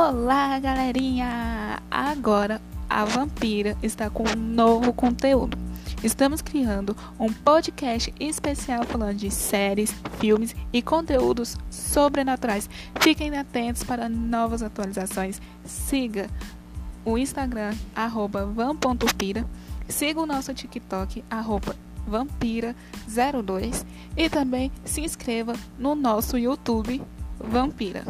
Olá, galerinha! Agora a Vampira está com um novo conteúdo. Estamos criando um podcast especial falando de séries, filmes e conteúdos sobrenaturais. Fiquem atentos para novas atualizações. Siga o Instagram, van.pira. Siga o nosso TikTok, vampira02. E também se inscreva no nosso YouTube Vampira.